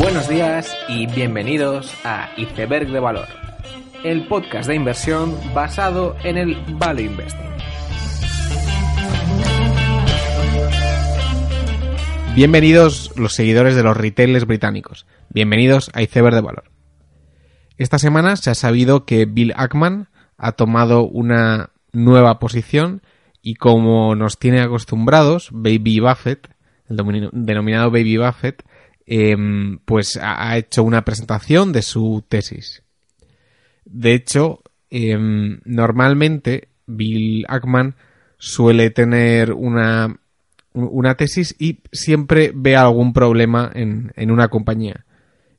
Buenos días y bienvenidos a Iceberg de Valor, el podcast de inversión basado en el Value Investing. Bienvenidos los seguidores de los retailers británicos. Bienvenidos a Iceberg de Valor. Esta semana se ha sabido que Bill Ackman ha tomado una nueva posición y como nos tiene acostumbrados, Baby Buffett, el denominado Baby Buffett, em, pues ha hecho una presentación de su tesis. De hecho, em, normalmente Bill Ackman suele tener una, una tesis y siempre ve algún problema en, en una compañía.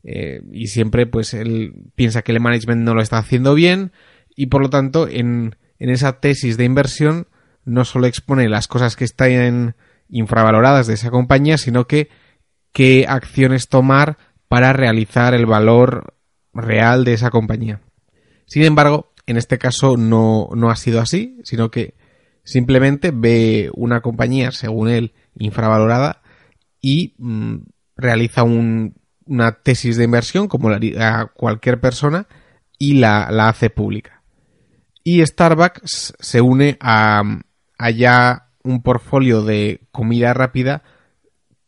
Eh, y siempre pues él piensa que el management no lo está haciendo bien y por lo tanto en, en esa tesis de inversión no solo expone las cosas que están infravaloradas de esa compañía, sino que qué acciones tomar para realizar el valor real de esa compañía. Sin embargo, en este caso no, no ha sido así, sino que simplemente ve una compañía, según él, infravalorada y mm, realiza una tesis de inversión, como la haría cualquier persona, y la, la hace pública. Y Starbucks se une a, haya un portfolio de comida rápida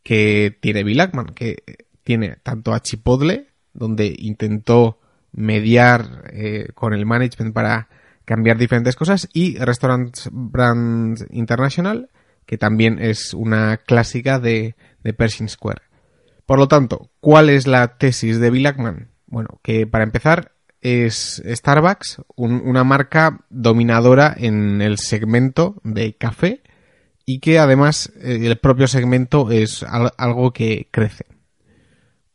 que tiene Bill Ackman, que tiene tanto a Chipotle, donde intentó mediar eh, con el management para cambiar diferentes cosas, y Restaurant Brands International, que también es una clásica de, Pershing Square. Por lo tanto, ¿cuál es la tesis de Bill Ackman? Bueno, que para empezar, es Starbucks, una marca dominadora en el segmento de café y que además eh, el propio segmento es algo que crece.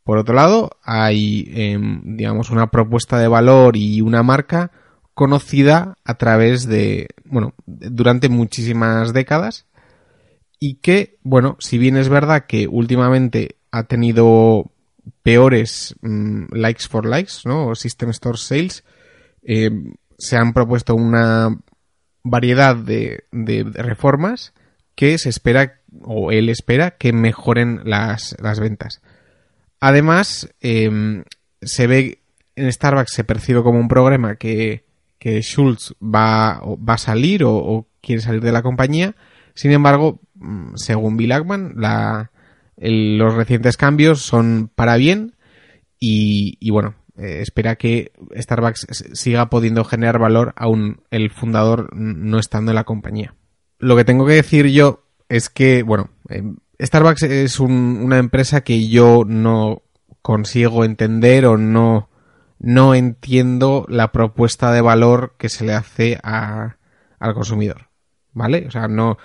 Por otro lado, hay, em, digamos, una propuesta de valor y una marca conocida a través de, bueno, durante muchísimas décadas y que, bueno, si bien es verdad que últimamente ha tenido peores mm, likes for likes, ¿no? System Store Sales, eh, se han propuesto una variedad de, reformas que se espera, o él espera, que mejoren las, ventas. Además, em, se ve en Starbucks se percibe como un problema que, que Schultz va, va a salir o, quiere salir de la compañía. Sin embargo, mm, según Bill Ackman, la, los recientes cambios son para bien y, bueno, eh, espera que Starbucks siga pudiendo generar valor aún el fundador no estando en la compañía. Lo que tengo que decir yo es que, bueno, eh, Starbucks es una empresa que yo no consigo entender o no, no entiendo la propuesta de valor que se le hace al consumidor. ¿Vale? O sea, no,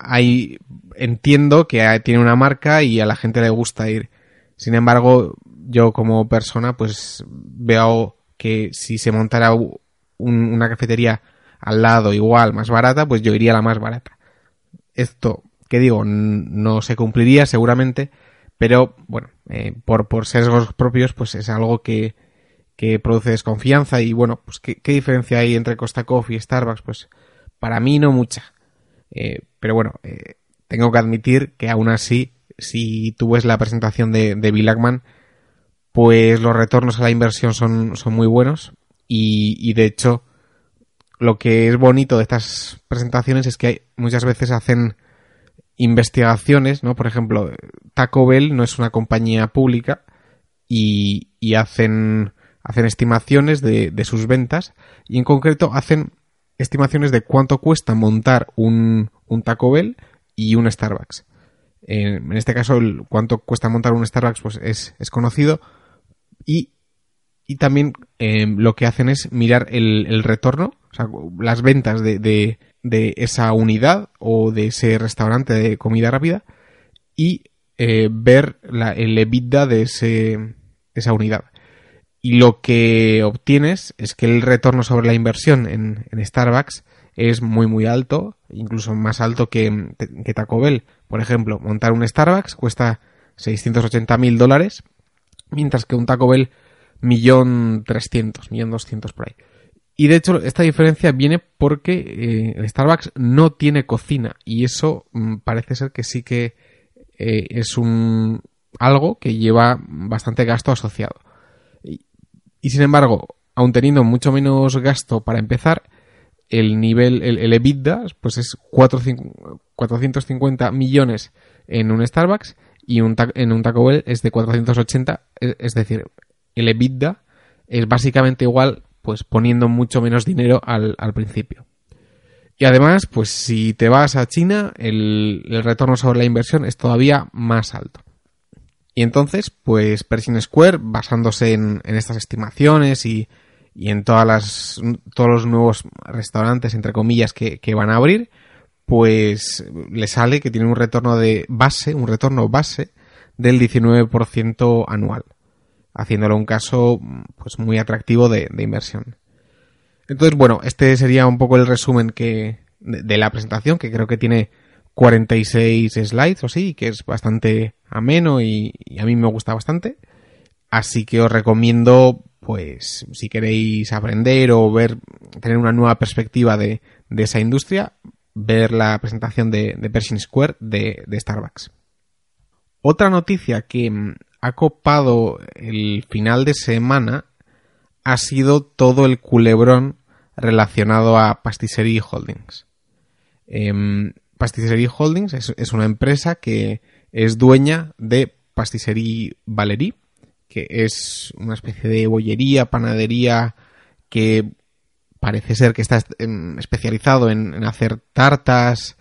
hay entiendo que tiene una marca y a la gente le gusta ir. Sin embargo, yo como persona pues veo que si se montara una cafetería al lado igual, más barata, pues yo iría a la más barata. Esto, que digo, no se cumpliría seguramente, pero bueno, eh, por, por sesgos propios, pues es algo que, que produce desconfianza y bueno, pues ¿qué, ¿qué, diferencia hay entre Costa Coffee y Starbucks? Pues para mí no mucha. Eh, pero bueno, eh, tengo que admitir que aún así, si tú ves la presentación de, de Bill Ackman, pues los retornos a la inversión son, son muy buenos y, de hecho lo que es bonito de estas presentaciones es que muchas veces hacen investigaciones, ¿no? Por ejemplo, Taco Bell no es una compañía pública y, y hacen, hacen estimaciones de, de sus ventas y en concreto hacen estimaciones de cuánto cuesta montar un, un Taco Bell y un Starbucks. En, este caso, el, cuánto cuesta montar un Starbucks pues es, es conocido y, y también eh, lo que hacen es mirar el retorno, o sea, las ventas de, de, esa unidad o de ese restaurante de comida rápida y eh, ver la, el EBITDA de ese, esa unidad y lo que obtienes es que el retorno sobre la inversión en, Starbucks es muy muy alto, incluso más alto que, que, Taco Bell. Por ejemplo, montar un Starbucks cuesta 680 mil dólares, mientras que un Taco Bell millón trescientos, millón doscientos por ahí. Y de hecho esta diferencia viene porque eh, Starbucks no tiene cocina y eso mm, parece ser que sí que eh, es un, algo que lleva bastante gasto asociado. Y, sin embargo, aun teniendo mucho menos gasto para empezar, el nivel, el, EBITDA, pues es 450 millones en un Starbucks y un, en un Taco Bell es de 480, es decir, el EBITDA es básicamente igual, pues poniendo mucho menos dinero al, principio. Y además, pues si te vas a China, el, retorno sobre la inversión es todavía más alto. Y entonces, pues Pershing Square, basándose en, estas estimaciones y, en todas las, todos los nuevos restaurantes, entre comillas, que, que, van a abrir, pues le sale que tiene un retorno de base, un retorno base del 19% anual haciéndolo un caso pues muy atractivo de, inversión. Entonces, bueno, este sería un poco el resumen que de, la presentación, que creo que tiene 46 slides o así, que es bastante ameno y, a mí me gusta bastante. Así que os recomiendo, pues, si queréis aprender o ver, tener una nueva perspectiva de, esa industria, ver la presentación de, de Pershing Square de, de Starbucks. Otra noticia que ha copado el final de semana ha sido todo el culebrón relacionado a Pastisserie Holdings. Eh, Holdings es, una empresa que es dueña de Pastisserie Valerie, que es una especie de bollería, panadería que parece ser que está em, especializado en, hacer tartas,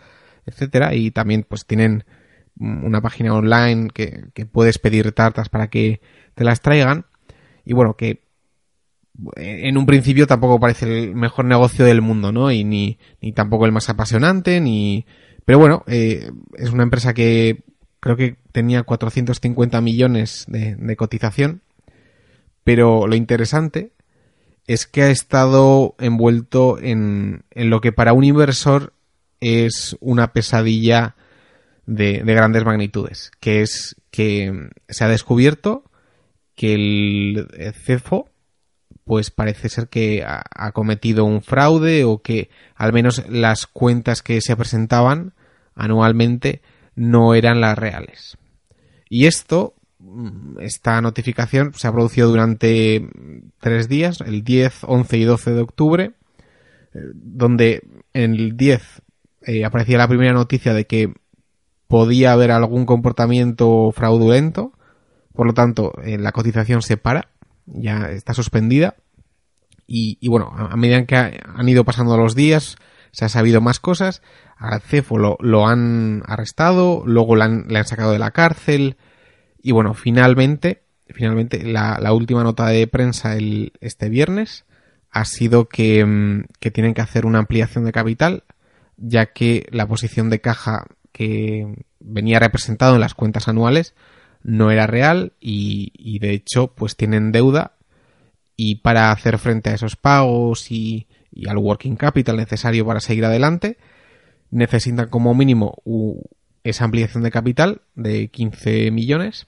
etcétera, y también pues tienen una página online que, puedes pedir tartas para que te las traigan. Y bueno, que en un principio tampoco parece el mejor negocio del mundo, ¿no? Y ni, ni tampoco el más apasionante, ni... Pero bueno, eh, es una empresa que creo que tenía 450 millones de, de cotización. Pero lo interesante es que ha estado envuelto en, en lo que para un inversor es una pesadilla de, grandes magnitudes, que es que se ha descubierto que el CEFO pues parece ser que ha, cometido un fraude o que al menos las cuentas que se presentaban anualmente no eran las reales. Y esto, mm, esta notificación se ha producido durante tres días, el 10, 11 y 12 de octubre, eh, donde en el 10 eh, aparecía la primera noticia de que podía haber algún comportamiento fraudulento, por lo tanto, eh, la cotización se para, ya está suspendida. Y, bueno, a, medida que han ido pasando los días, se ha sabido más cosas. Al CEFO lo, han arrestado, luego le han sacado de la cárcel. Y bueno, finalmente, finalmente, la, última nota de prensa el, este viernes ha sido mm, que tienen que hacer una ampliación de capital, ya que la posición de caja que venía representado en las cuentas anuales no era real y, de hecho pues tienen deuda y para hacer frente a esos pagos y, al working capital necesario para seguir adelante necesitan como mínimo esa ampliación de capital de 15 millones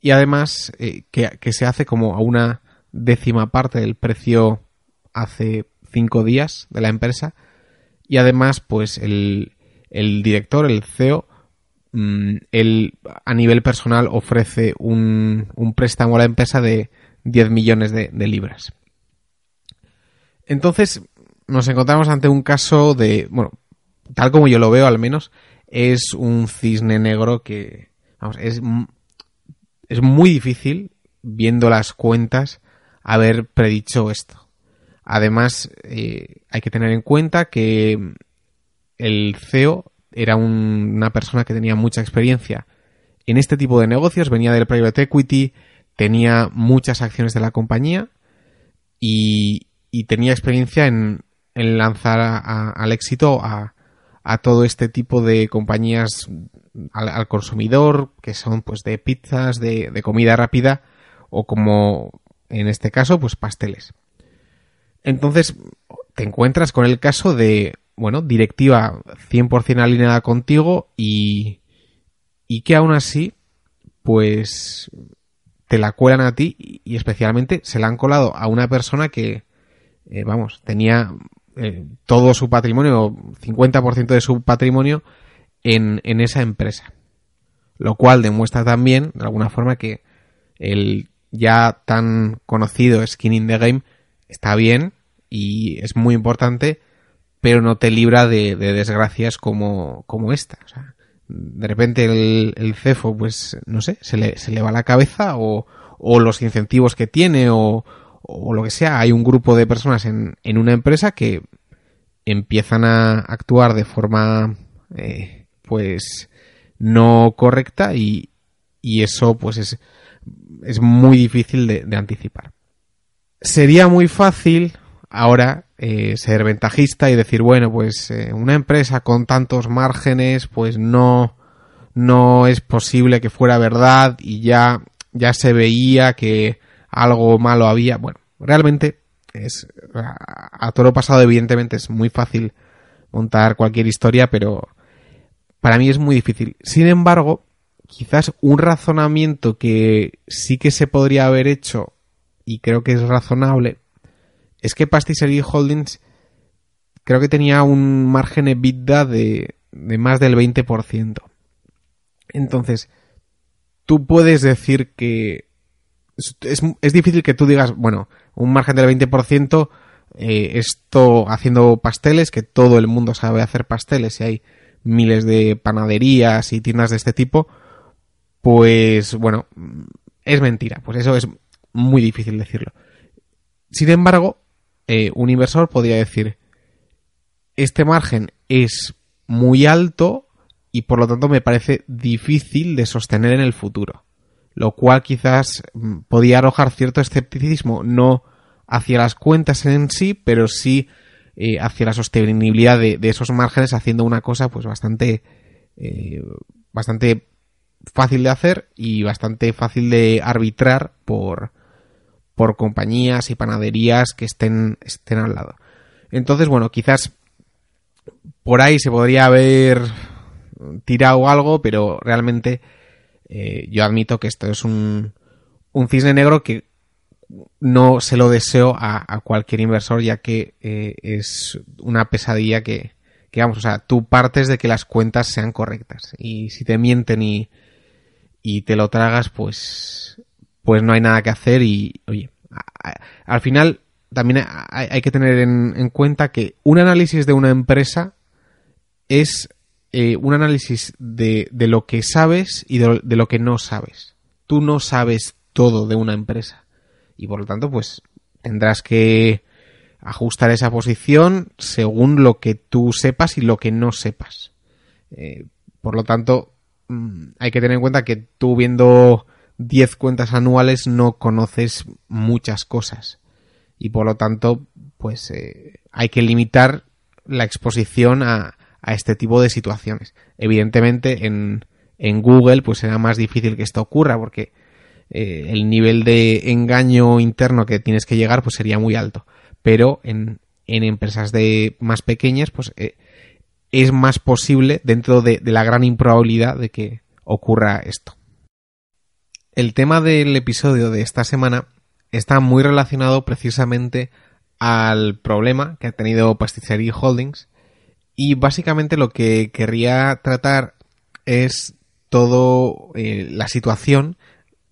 y además eh, que, que, se hace como a una décima parte del precio hace cinco días de la empresa y además pues el, el director, el CEO, mm, él a nivel personal ofrece un, préstamo a la empresa de 10 millones de, libras. Entonces, nos encontramos ante un caso de, bueno, tal como yo lo veo al menos, es un cisne negro que, vamos, es, es muy difícil, viendo las cuentas, haber predicho esto. Además, eh, hay que tener en cuenta que el CEO era una persona que tenía mucha experiencia en este tipo de negocios, venía del private equity, tenía muchas acciones de la compañía y, tenía experiencia en, lanzar al éxito a, todo este tipo de compañías al, consumidor, que son pues de pizzas, de, de comida rápida o como en este caso, pues pasteles. Entonces, te encuentras con el caso de bueno, directiva 100% alineada contigo y, y que aún así, pues te la cuelan a ti y especialmente se la han colado a una persona que, eh, vamos, tenía eh, todo su patrimonio, 50% de su patrimonio en, en esa empresa. Lo cual demuestra también, de alguna forma, que el ya tan conocido skin in the game está bien y es muy importante, pero no te libra de, desgracias como, como esta. O sea, de repente el, cefo, pues, no sé, se le, se le va la cabeza o, o los incentivos que tiene o, o lo que sea. Hay un grupo de personas en, en una empresa que empiezan a actuar de forma, eh, pues, no correcta y, y eso, pues, es, es muy difícil de anticipar. Sería muy fácil ahora eh, ser ventajista y decir, bueno, pues eh, una empresa con tantos márgenes, pues no, no es posible que fuera verdad y ya, ya se veía que algo malo había. Bueno, realmente es a, todo lo pasado, evidentemente es muy fácil montar cualquier historia, pero para mí es muy difícil. Sin embargo, quizás un razonamiento que sí que se podría haber hecho y creo que es razonable es que Pastisserie Holdings creo que tenía un margen EBITDA de, de más del 20%. Entonces, tú puedes decir que es, es, difícil que tú digas, bueno, un margen del 20%, eh, esto haciendo pasteles, que todo el mundo sabe hacer pasteles y hay miles de panaderías y tiendas de este tipo, pues bueno, es mentira, pues eso es muy difícil decirlo. Sin embargo, eh, un inversor podría decir, este margen es muy alto y por lo tanto me parece difícil de sostener en el futuro. Lo cual quizás mm, podía arrojar cierto escepticismo, no hacia las cuentas en sí, pero sí eh, hacia la sostenibilidad de, esos márgenes, haciendo una cosa pues bastante, eh, bastante fácil de hacer y bastante fácil de arbitrar por, por compañías y panaderías que estén, estén al lado. Entonces, bueno, quizás por ahí se podría haber tirado algo, pero realmente eh, yo admito que esto es un, un cisne negro que no se lo deseo a, cualquier inversor, ya que eh, es una pesadilla que, que, vamos, o sea, tú partes de que las cuentas sean correctas. Y si te mienten y, y te lo tragas, pues pues no hay nada que hacer y, oye, al final también hay, que tener en, cuenta que un análisis de una empresa es eh, un análisis de, de, lo que sabes y de, lo que no sabes. Tú no sabes todo de una empresa y por lo tanto pues tendrás que ajustar esa posición según lo que tú sepas y lo que no sepas. Eh, por lo tanto, mm, hay que tener en cuenta que tú viendo 10 cuentas anuales no conoces muchas cosas. Y por lo tanto, pues eh, hay que limitar la exposición a, a, este tipo de situaciones. Evidentemente, en, en, Google, pues será más difícil que esto ocurra porque eh, el nivel de engaño interno que tienes que llegar, pues sería muy alto. Pero en, en empresas de más pequeñas, pues eh, es más posible dentro de, de la gran improbabilidad de que ocurra esto. El tema del episodio de esta semana está muy relacionado precisamente al problema que ha tenido Pastisserie Holdings y básicamente lo que querría tratar es todo eh, la situación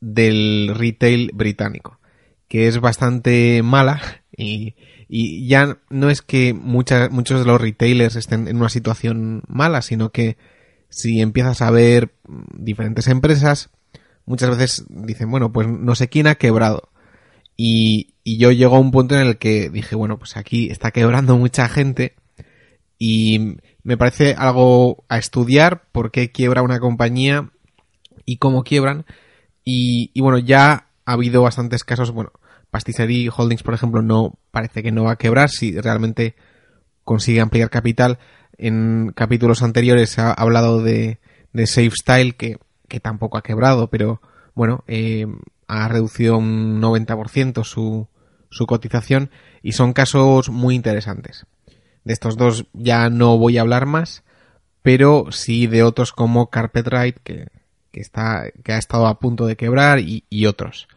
del retail británico que es bastante mala y, y ya no es que muchos de los retailers estén en una situación mala sino que si empiezas a ver diferentes empresas muchas veces dicen, bueno, pues no sé quién ha quebrado. Y, y yo llego a un punto en el que dije, bueno, pues aquí está quebrando mucha gente y me parece algo a estudiar por qué quiebra una compañía y cómo quiebran. Y, y bueno, ya ha habido bastantes casos, bueno, Pastisserie Holdings, por ejemplo, no parece que no va a quebrar si realmente consigue ampliar capital. En capítulos anteriores se ha hablado de, de Safe Style, que que tampoco ha quebrado, pero bueno, eh, ha reducido un 90% su, su cotización y son casos muy interesantes. De estos dos ya no voy a hablar más, pero sí de otros como Carpetride, que, que, está, que ha estado a punto de quebrar y, y otros.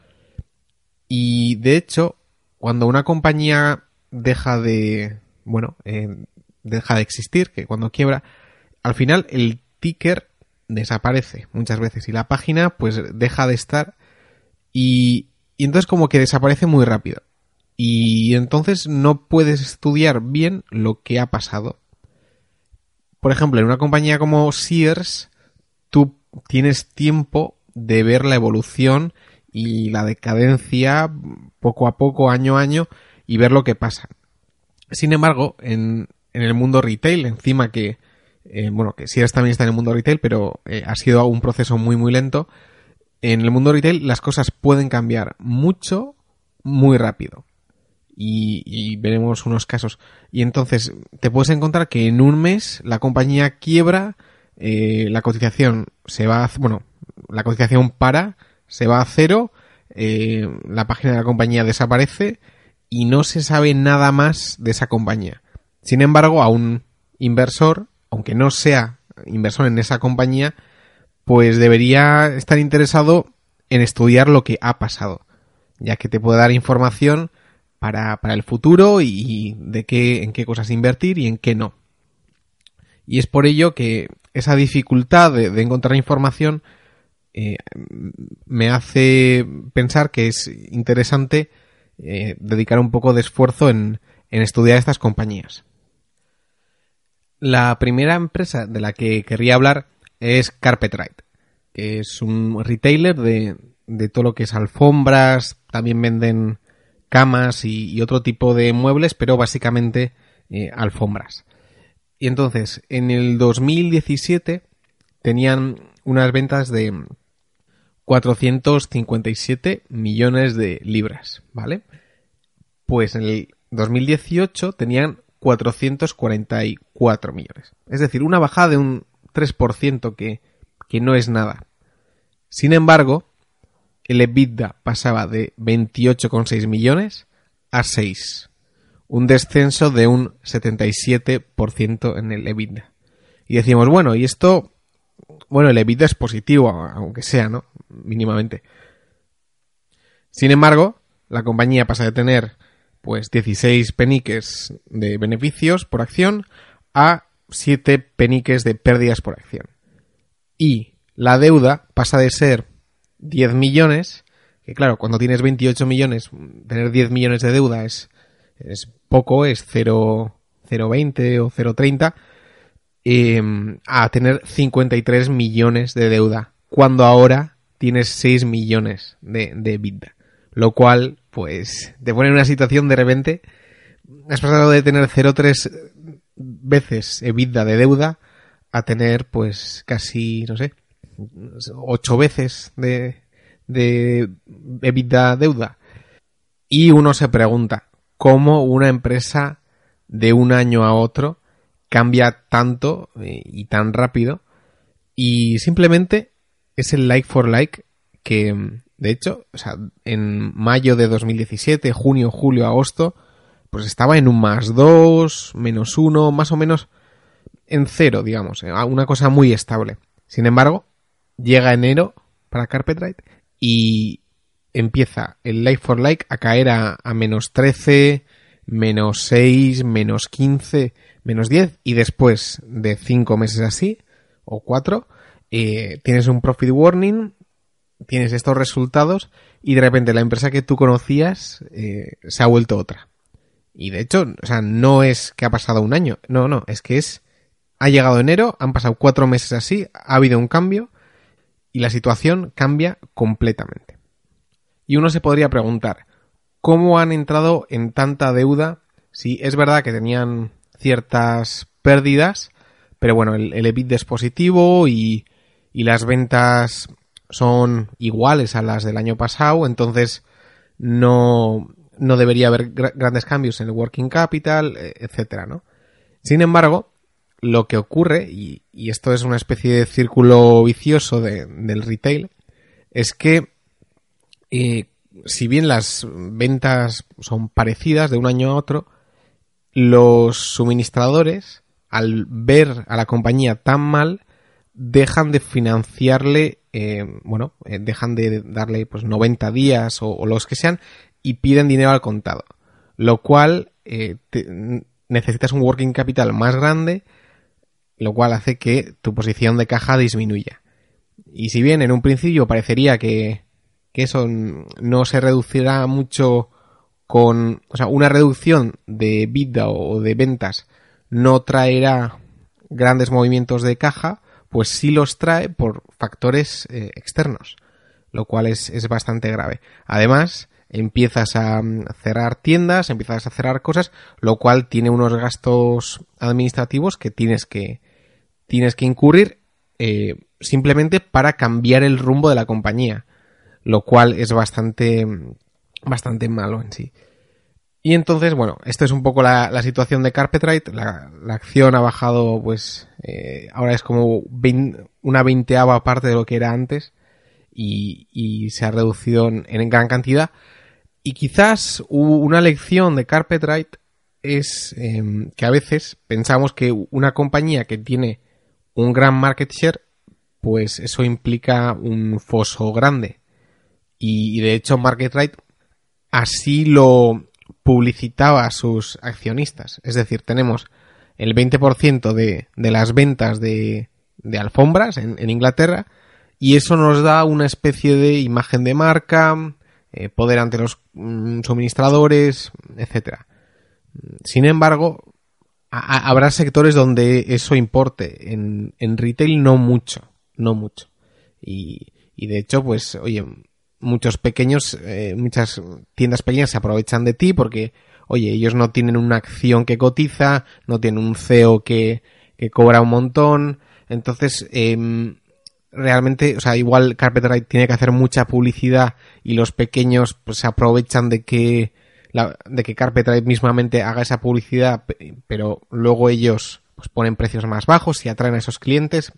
Y de hecho, cuando una compañía deja de, bueno, eh, deja de existir, que cuando quiebra, al final el ticker desaparece muchas veces y la página pues deja de estar y, entonces como que desaparece muy rápido y entonces no puedes estudiar bien lo que ha pasado. Por ejemplo, en una compañía como Sears, tú tienes tiempo de ver la evolución y la decadencia poco a poco, año a año, y ver lo que pasa. Sin embargo, en, en el mundo retail, encima que, eh, bueno, que Sears también está en el mundo retail, pero eh, ha sido un proceso muy, muy lento. En el mundo retail las cosas pueden cambiar mucho, muy rápido. Y, veremos unos casos. Y entonces te puedes encontrar que en un mes la compañía quiebra, eh, la cotización se va, a, bueno, la cotización para, se va a cero, la página de la compañía desaparece y no se sabe nada más de esa compañía. Sin embargo, a un inversor, aunque no sea inversor en esa compañía, pues debería estar interesado en estudiar lo que ha pasado, ya que te puede dar información para, para el futuro y de qué, en qué cosas invertir y en qué no. Y es por ello que esa dificultad de, encontrar información eh, me hace pensar que es interesante eh, dedicar un poco de esfuerzo en, en estudiar estas compañías. La primera empresa de la que querría hablar es Carpetride, que es un retailer de, de todo lo que es alfombras, también venden camas y, y otro tipo de muebles, pero básicamente eh, alfombras. Y entonces, en el 2017 tenían unas ventas de 457 millones de libras, ¿vale? Pues en el 2018 tenían 444 millones. Es decir, una bajada de un 3% que, que no es nada. Sin embargo, el EBITDA pasaba de 28,6 millones a 6. Un descenso de un 77% en el EBITDA. Y decimos, bueno, y esto, bueno, el EBITDA es positivo, aunque sea, ¿no? Mínimamente. Sin embargo, la compañía pasa de tener pues 16 peniques de beneficios por acción a 7 peniques de pérdidas por acción. Y la deuda pasa de ser 10 millones, que claro, cuando tienes 28 millones, tener 10 millones de deuda es, es poco, es 0,20 o 0,30, eh, a tener 53 millones de deuda, cuando ahora tienes 6 millones de, de. Lo cual, pues, te pone en una situación de repente, has pasado de tener 0,3 veces EBITDA de deuda a tener, pues, casi, no sé, 8 veces de, de EBITDA deuda. Y uno se pregunta, ¿cómo una empresa de un año a otro cambia tanto eh, y tan rápido? Y simplemente es el like for like que, de hecho, o sea, en mayo de 2017, junio, julio, agosto, pues estaba en un más 2, menos 1, más o menos en cero, digamos, eh, una cosa muy estable. Sin embargo, llega enero para Carpetride y empieza el like for like a caer a, a menos 13, menos 6, menos 15, menos 10 y después de 5 meses así, o 4, eh, tienes un profit warning, tienes estos resultados y de repente la empresa que tú conocías eh, se ha vuelto otra. Y de hecho, o sea, no es que ha pasado un año, no, no, es que es, ha llegado enero, han pasado cuatro meses así, ha habido un cambio y la situación cambia completamente. Y uno se podría preguntar, ¿cómo han entrado en tanta deuda si es verdad que tenían ciertas pérdidas, pero bueno, el, el EBIT es positivo y, y las ventas son iguales a las del año pasado, entonces no, no debería haber gr grandes cambios en el working capital, e, etcétera, ¿no? Sin embargo, lo que ocurre, y, y esto es una especie de círculo vicioso de, del retail, es que eh, si bien las ventas son parecidas de un año a otro, los suministradores, al ver a la compañía tan mal, dejan de financiarle, eh, bueno, eh, dejan de darle pues 90 días o, los que sean y piden dinero al contado. Lo cual eh, necesitas un working capital más grande, lo cual hace que tu posición de caja disminuya. Y si bien en un principio parecería que, que eso no se reducirá mucho con, o sea, una reducción de vida o de ventas no traerá grandes movimientos de caja, pues sí los trae por factores eh, externos, lo cual es, es bastante grave. Además, empiezas a mm, cerrar tiendas, empiezas a cerrar cosas, lo cual tiene unos gastos administrativos que tienes que, tienes que incurrir eh, simplemente para cambiar el rumbo de la compañía, lo cual es bastante, bastante malo en sí. Y entonces, bueno, esta es un poco la, situación de Carpetrite. La, la, acción ha bajado, pues, eh, ahora es como una veinteava parte de lo que era antes y, se ha reducido en gran cantidad. Y quizás una lección de Carpetrite es em, que a veces pensamos que una compañía que tiene un gran market share, pues eso implica un foso grande. Y, de hecho Marketrite así lo publicitaba a sus accionistas. Es decir, tenemos el 20% de, de las ventas de, de alfombras en, en Inglaterra y eso nos da una especie de imagen de marca, eh, poder ante los mm, suministradores, etcétera. Sin embargo, habrá sectores donde eso importe. En, en, retail no mucho, no mucho. Y, y de hecho, pues, oye, muchos pequeños, eh, muchas tiendas pequeñas se aprovechan de ti porque, oye, ellos no tienen una acción que cotiza, no tienen un CEO que, que cobra un montón. Entonces, eh, realmente, o sea, igual Carpetride tiene que hacer mucha publicidad y los pequeños pues se aprovechan de que la, de que mismamente haga esa publicidad, pero luego ellos pues ponen precios más bajos y atraen a esos clientes.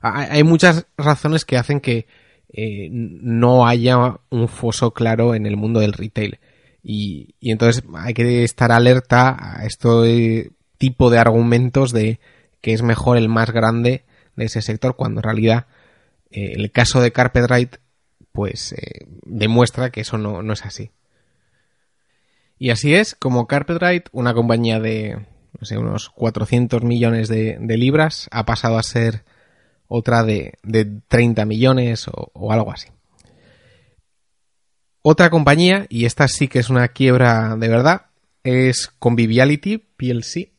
Hay muchas razones que hacen que eh, no haya un foso claro en el mundo del retail. Y, y entonces hay que estar alerta a este tipo de argumentos de que es mejor el más grande de ese sector cuando en realidad eh, el caso de Carpetride pues eh, demuestra que eso no, es así. Y así es como Carpetride, una compañía de no sé, unos 400 millones de, libras, ha pasado a ser otra de, de 30 millones o, algo así. Otra compañía, y esta sí que es una quiebra de verdad, es Conviviality PLC,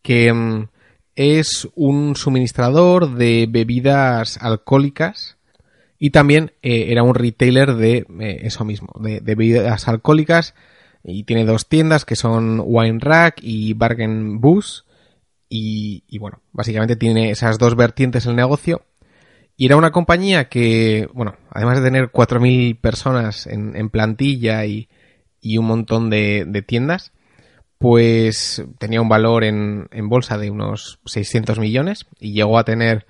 que mm, es un suministrador de bebidas alcohólicas y también eh, era un retailer de eh, eso mismo, de, bebidas alcohólicas. Y tiene dos tiendas que son Wine Rack y Bargain Boost y, bueno, básicamente tiene esas dos vertientes el negocio y era una compañía que, bueno, además de tener 4.000 personas en, plantilla y, un montón de tiendas, pues tenía un valor en, bolsa de unos 600 millones y llegó a tener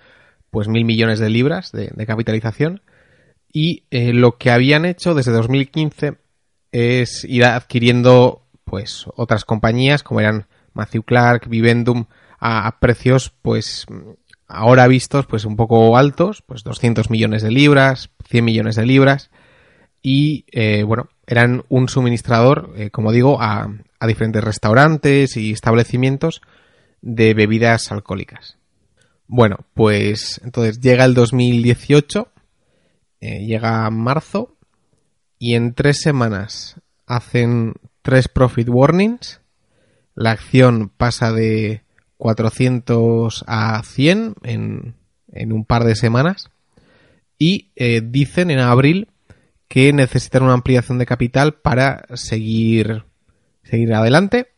pues mil millones de libras de, capitalización. Y eh, lo que habían hecho desde 2015 es ir adquiriendo pues otras compañías como eran Matthew Clark, Vivendum a, precios pues ahora vistos pues un poco altos, pues 200 millones de libras, 100 millones de libras y eh, bueno, eran un suministrador, eh, como digo, a, diferentes restaurantes y establecimientos de bebidas alcohólicas. Bueno, pues entonces llega el 2018, eh, llega marzo y en tres semanas hacen tres profit warnings. La acción pasa de 400 a 100 en, en un par de semanas y eh, dicen en abril que necesitan una ampliación de capital para seguir seguir adelante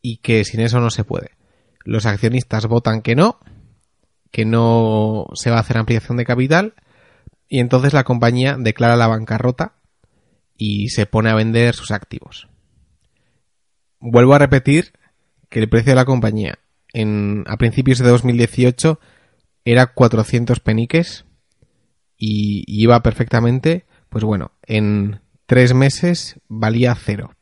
y que sin eso no se puede. Los accionistas votan que no, que no se va a hacer ampliación de capital y entonces la compañía declara la bancarrota y se pone a vender sus activos. Vuelvo a repetir que el precio de la compañía en, a principios de 2018 era 400 peniques y, iba perfectamente, pues bueno, en tres meses valía cero.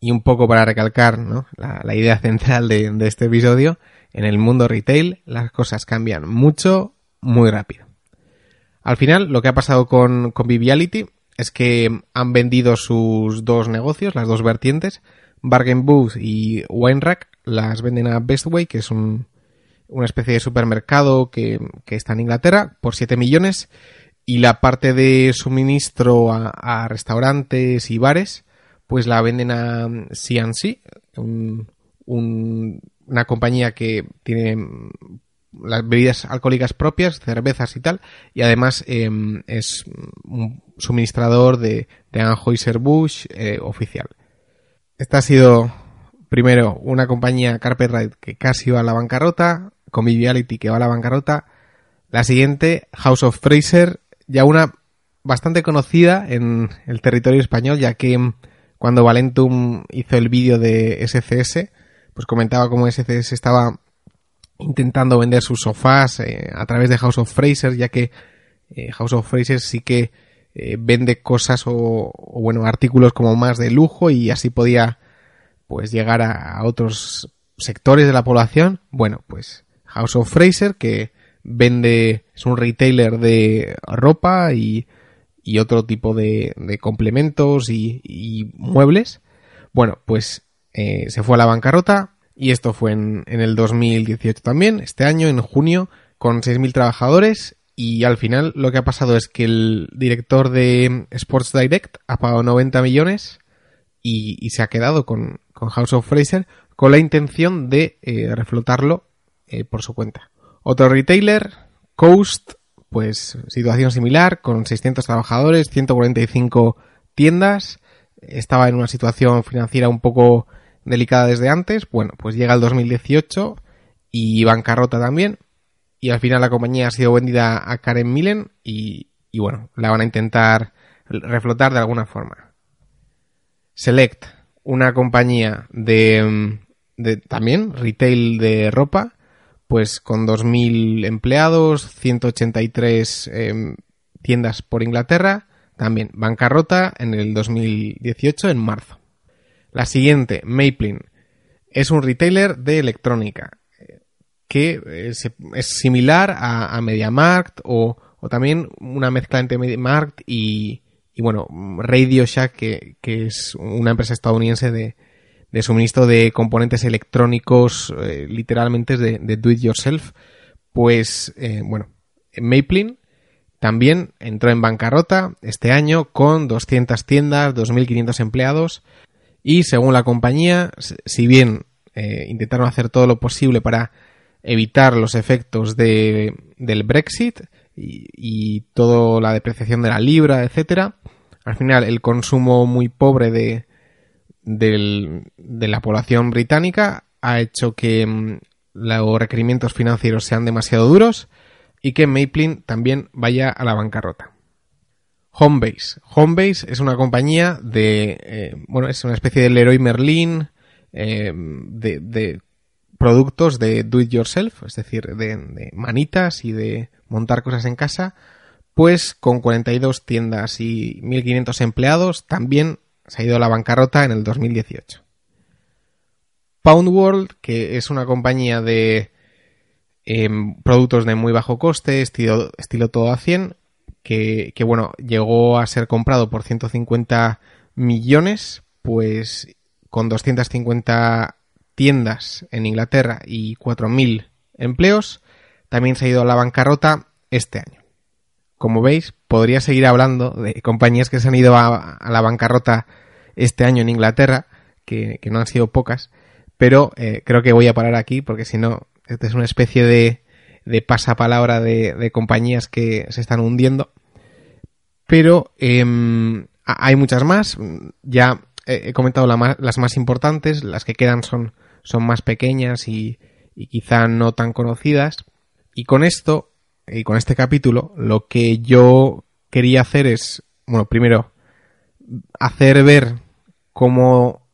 Y un poco para recalcar la, idea central de, este episodio, en el mundo retail las cosas cambian mucho, muy rápido. Al final, lo que ha pasado con, con Viviality es que han vendido sus dos negocios, las dos vertientes, Bargain Booth y Wine Rack, las venden a Bestway, que es un, una especie de supermercado que, está en Inglaterra por 7 millones y la parte de suministro a, restaurantes y bares pues la venden a CNC, una compañía que tiene las bebidas alcohólicas propias, cervezas y tal, y además em, es un suministrador de, de Anheuser-Busch eh, oficial. Esta ha sido, primero, una compañía Carpetride que casi va a la bancarrota, Conviviality que va a la bancarrota, la siguiente, House of Fraser, ya una bastante conocida en el territorio español, ya que cuando Valentum hizo el vídeo de SCS, pues comentaba cómo SCS estaba intentando vender sus sofás eh, a través de House of Fraser, ya que eh, House of Fraser sí que eh, vende cosas o, bueno, artículos como más de lujo y así podía pues llegar a, otros sectores de la población. Bueno, pues House of Fraser que vende, es un retailer de ropa y, y otro tipo de, complementos y, y, muebles. Bueno, pues se fue a la bancarrota, y esto fue en, el 2018 también, este año, en junio, con 6.000 trabajadores. Y al final lo que ha pasado es que el director de Sports Direct ha pagado 90 millones y, se ha quedado con, House of Fraser con la intención de eh, reflotarlo eh, por su cuenta. Otro retailer, Coast, pues situación similar, con 600 trabajadores, 145 tiendas. Estaba en una situación financiera un poco delicada desde antes. Bueno, pues llega el 2018 y bancarrota también. Y al final la compañía ha sido vendida a Karen Millen y, bueno, la van a intentar reflotar de alguna forma. Select, una compañía de, de también retail de ropa, pues con 2.000 empleados, 183 em, tiendas por Inglaterra, también bancarrota en el 2018 en marzo. La siguiente, Maplin, es un retailer de electrónica que eh, es similar a, MediaMarkt o, o, también una mezcla entre MediaMarkt y, y bueno, Radio Shack, que, es una empresa estadounidense de, suministro de componentes electrónicos eh, literalmente de, do it yourself. Pues eh, bueno, Maplin también entró en bancarrota este año con 200 tiendas, 2.500 empleados y según la compañía, si bien eh, intentaron hacer todo lo posible para evitar los efectos de, del Brexit y, toda la depreciación de la libra, etcétera, al final el consumo muy pobre de, de la población británica ha hecho que mm, los requerimientos financieros sean demasiado duros y que Maplin también vaya a la bancarrota. Homebase. Homebase es una compañía de, eh, bueno, es una especie de Leroy Merlin eh, de, productos de do it yourself, es decir, de, manitas y de montar cosas en casa, pues con 42 tiendas y 1.500 empleados también se ha ido a la bancarrota en el 2018. Poundworld, que es una compañía de em, productos de muy bajo coste, estilo, todo a 100, que, bueno, llegó a ser comprado por 150 millones, pues con 250 tiendas en Inglaterra y 4.000 empleos, también se ha ido a la bancarrota este año. Como veis, podría seguir hablando de compañías que se han ido a, la bancarrota este año en Inglaterra, que, no han sido pocas, pero eh, creo que voy a parar aquí porque si no, esta es una especie de, de pasapalabra de, compañías que se están hundiendo. Pero em, hay muchas más. Ya he comentado las más importantes. Las que quedan son, son más pequeñas y, y quizá no tan conocidas. Y con esto, y con este capítulo, lo que yo quería hacer es, bueno, primero, hacer ver cómo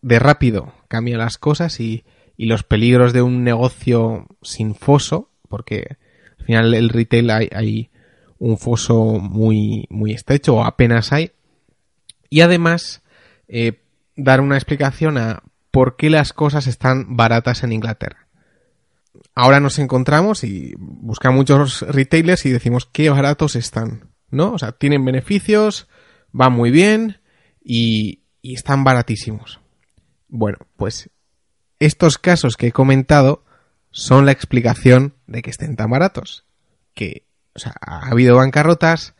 de rápido cambian las cosas y, y los peligros de un negocio sin foso, porque al final el retail hay, un foso muy, muy estrecho o apenas hay. Y además eh, dar una explicación a por qué las cosas están baratas en Inglaterra. Ahora nos encontramos y buscamos muchos retailers y decimos qué baratos están, ¿no? O sea, tienen beneficios, van muy bien y, y están baratísimos. Bueno, pues estos casos que he comentado son la explicación de que estén tan baratos. Que, o sea, ha habido bancarrotas,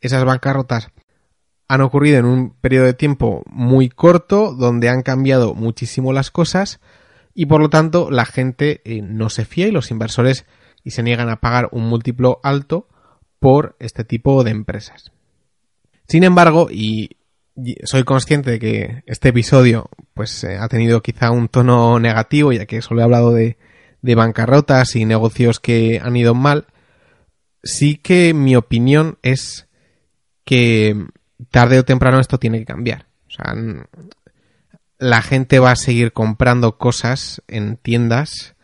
esas bancarrotas han ocurrido en un periodo de tiempo muy corto, donde han cambiado muchísimo las cosas, y por lo tanto la gente eh, no se fía y los inversores y se niegan a pagar un múltiplo alto por este tipo de empresas. Sin embargo, y soy consciente de que este episodio pues eh, ha tenido quizá un tono negativo ya que solo he hablado de, de bancarrotas y negocios que han ido mal, sí que mi opinión es que tarde o temprano esto tiene que cambiar. O sea, la gente va a seguir comprando cosas en tiendas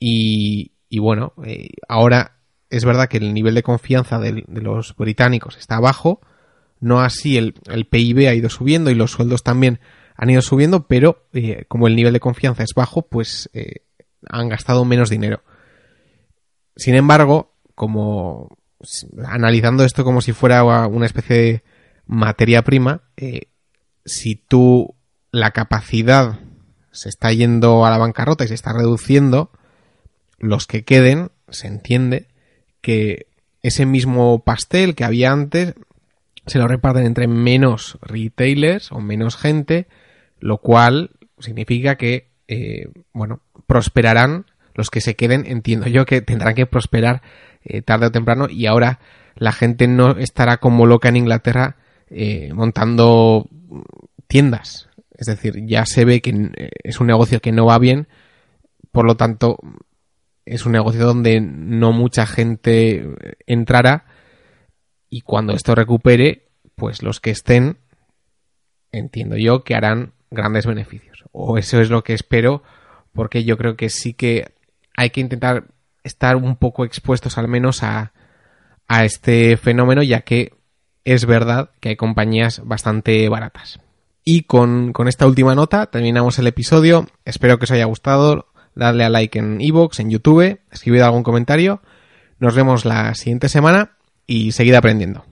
y, bueno, eh, ahora es verdad que el nivel de confianza de, los británicos está bajo, no así el, el, PIB ha ido subiendo y los sueldos también han ido subiendo, pero eh, como el nivel de confianza es bajo, pues eh, han gastado menos dinero. Sin embargo, como analizando esto como si fuera una especie de materia prima, si tú la capacidad se está yendo a la bancarrota y se está reduciendo, los que queden, se entiende que ese mismo pastel que había antes se lo reparten entre menos retailers o menos gente, lo cual significa que, eh, bueno, prosperarán los que se queden, entiendo yo que tendrán que prosperar eh, tarde o temprano y ahora la gente no estará como loca en Inglaterra eh, montando tiendas. Es decir, ya se ve que es un negocio que no va bien, por lo tanto, es un negocio donde no mucha gente entrará y cuando esto recupere, pues los que estén, entiendo yo, que harán grandes beneficios. O eso es lo que espero, porque yo creo que sí que hay que intentar estar un poco expuestos al menos a, a este fenómeno, ya que es verdad que hay compañías bastante baratas. Y con, con esta última nota terminamos el episodio. Espero que os haya gustado darle a like en iVoox, en YouTube, escribid algún comentario. Nos vemos la siguiente semana y seguid aprendiendo.